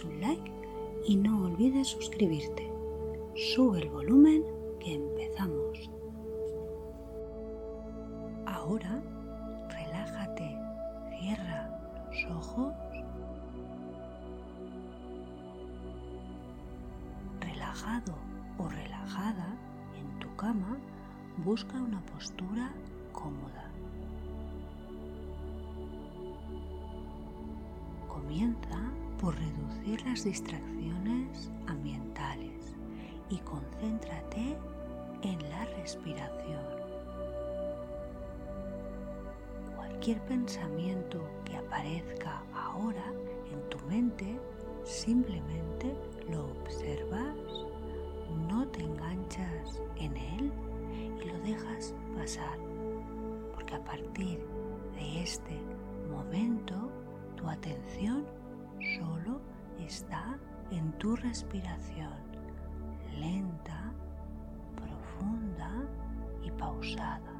un like y no olvides suscribirte. Sube el volumen que empezamos. Ahora relájate, cierra los ojos. Relajado o relajada en tu cama, busca una postura cómoda. Por reducir las distracciones ambientales y concéntrate en la respiración. Cualquier pensamiento que aparezca ahora en tu mente, simplemente lo observas, no te enganchas en él y lo dejas pasar, porque a partir de este momento tu atención solo está en tu respiración, lenta, profunda y pausada.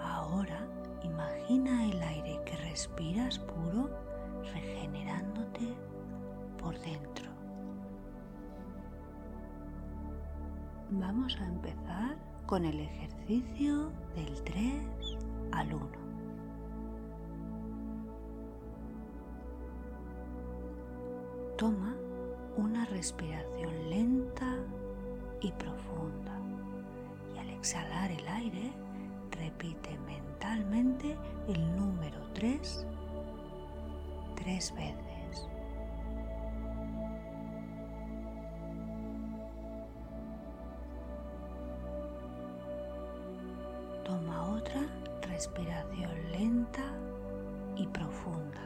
Ahora imagina el aire que respiras puro regenerándote por dentro. Vamos a empezar con el ejercicio del 3 al 1. Toma una respiración lenta y profunda y al exhalar el aire repite mentalmente el número 3 tres veces. Toma otra respiración lenta y profunda.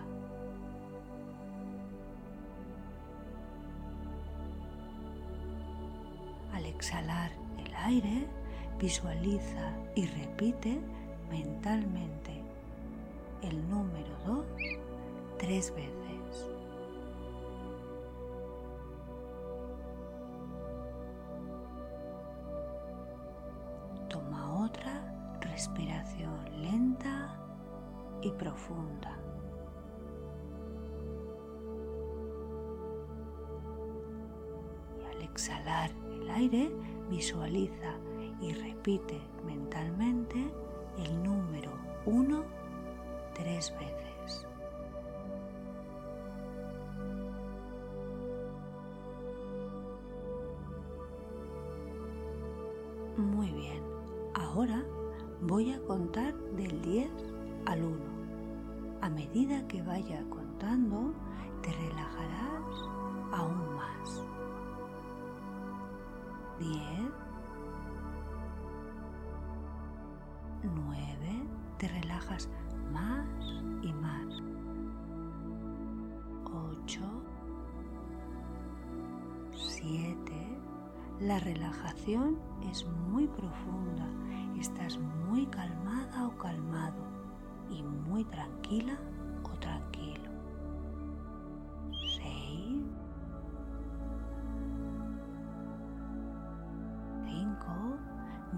Exhalar el aire, visualiza y repite mentalmente el número 2 tres veces. Toma otra respiración lenta y profunda. Y al exhalar aire, visualiza y repite mentalmente el número 1 tres veces. Muy bien, ahora voy a contar del 10 al 1. A medida que vaya contando, te relajarás aún. 10, 9, te relajas más y más. 8, 7, la relajación es muy profunda, estás muy calmada o calmado y muy tranquila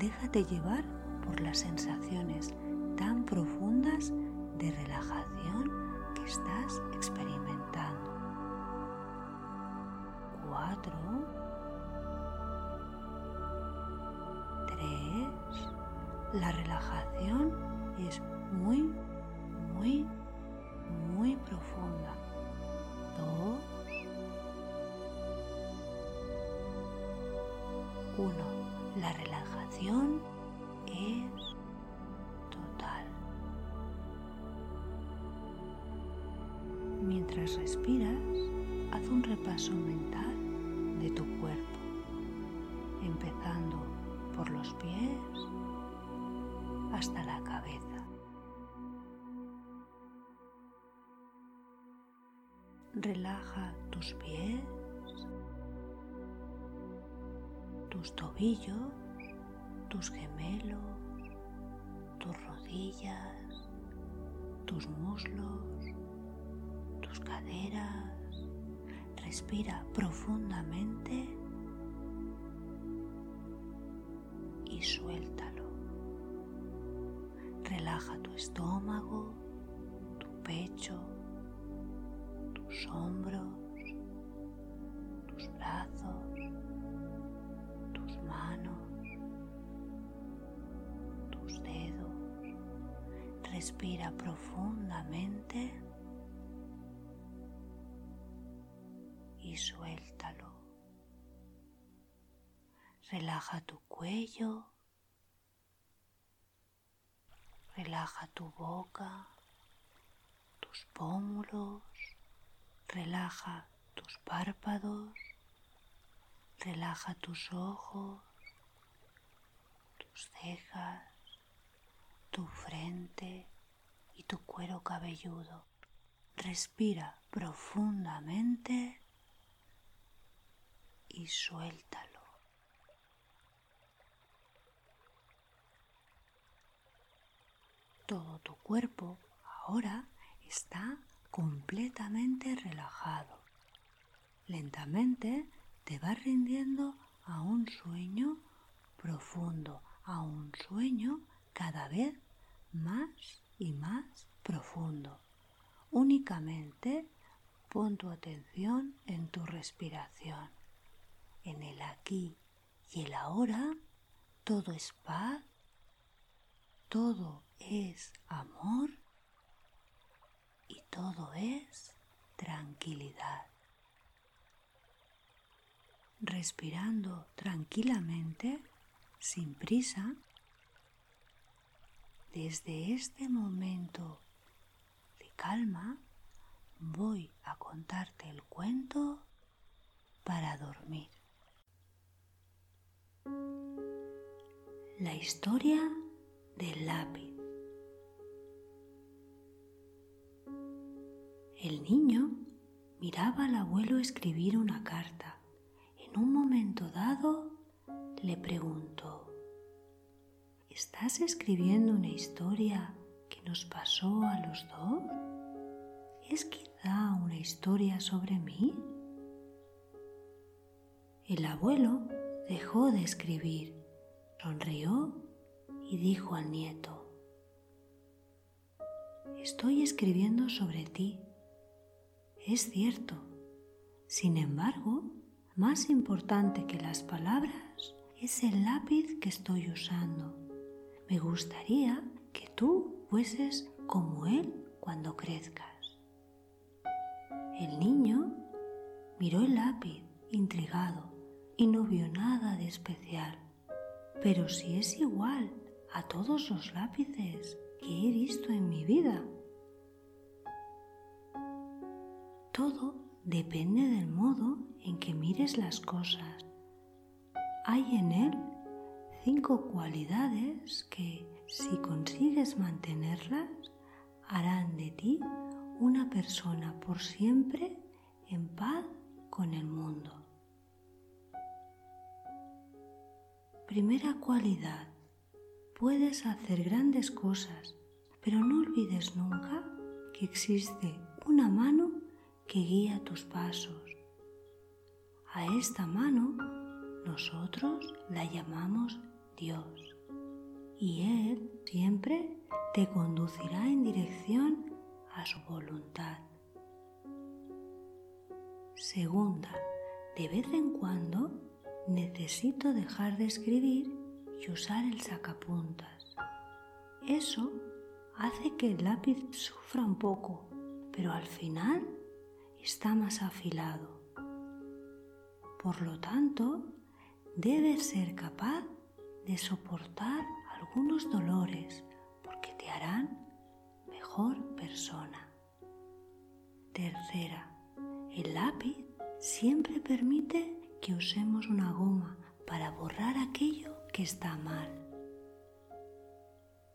déjate llevar por las sensaciones tan profundas de relajación que estás experimentando. 4, 3, la relajación es muy, muy, muy profunda. 2, 1, la relajación es total. Mientras respiras, haz un repaso mental de tu cuerpo, empezando por los pies hasta la cabeza. Relaja tus pies tus tobillos, tus gemelos, tus rodillas, tus muslos, tus caderas. Respira profundamente y suéltalo. Relaja tu estómago, tu pecho, tus hombros, tus brazos, Respira profundamente y suéltalo. Relaja tu cuello, relaja tu boca, tus pómulos, relaja tus párpados, relaja tus ojos, tus cejas, tu frente tu cuero cabelludo. Respira profundamente y suéltalo. Todo tu cuerpo ahora está completamente relajado. Lentamente te vas rindiendo a un sueño profundo, a un sueño cada vez más y más profundo. Únicamente pon tu atención en tu respiración. En el aquí y el ahora todo es paz, todo es amor y todo es tranquilidad. Respirando tranquilamente, sin prisa, desde este momento de calma voy a contarte el cuento para dormir. La historia del lápiz. El niño miraba al abuelo escribir una carta. En un momento dado le preguntó, ¿Estás escribiendo una historia que nos pasó a los dos? ¿Es quizá una historia sobre mí? El abuelo dejó de escribir, sonrió y dijo al nieto, Estoy escribiendo sobre ti. Es cierto. Sin embargo, más importante que las palabras es el lápiz que estoy usando. Me gustaría que tú fueses como él cuando crezcas. El niño miró el lápiz intrigado y no vio nada de especial. Pero si es igual a todos los lápices que he visto en mi vida. Todo depende del modo en que mires las cosas. Hay en él cinco cualidades que, si consigues mantenerlas, harán de ti una persona por siempre en paz con el mundo. Primera cualidad. Puedes hacer grandes cosas, pero no olvides nunca que existe una mano que guía tus pasos. A esta mano nosotros la llamamos Dios y Él siempre te conducirá en dirección a su voluntad. Segunda, de vez en cuando necesito dejar de escribir y usar el sacapuntas. Eso hace que el lápiz sufra un poco, pero al final está más afilado. Por lo tanto, debes ser capaz de soportar algunos dolores porque te harán mejor persona. Tercera, el lápiz siempre permite que usemos una goma para borrar aquello que está mal.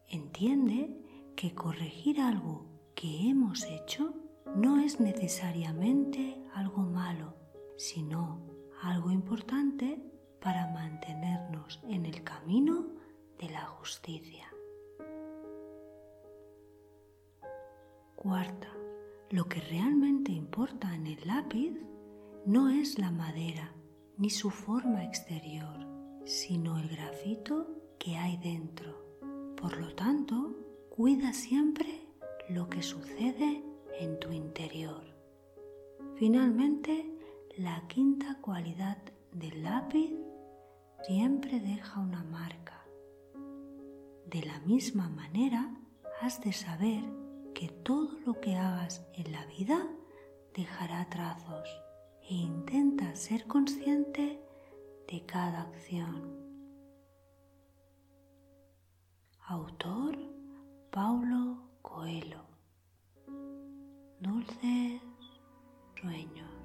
Entiende que corregir algo que hemos hecho no es necesariamente algo malo, sino algo importante para mantenernos en el camino de la justicia. Cuarta, lo que realmente importa en el lápiz no es la madera ni su forma exterior, sino el grafito que hay dentro. Por lo tanto, cuida siempre lo que sucede en tu interior. Finalmente, la quinta cualidad del lápiz siempre deja una marca. De la misma manera, has de saber que todo lo que hagas en la vida dejará trazos e intenta ser consciente de cada acción. Autor Paulo Coelho. Dulces sueños.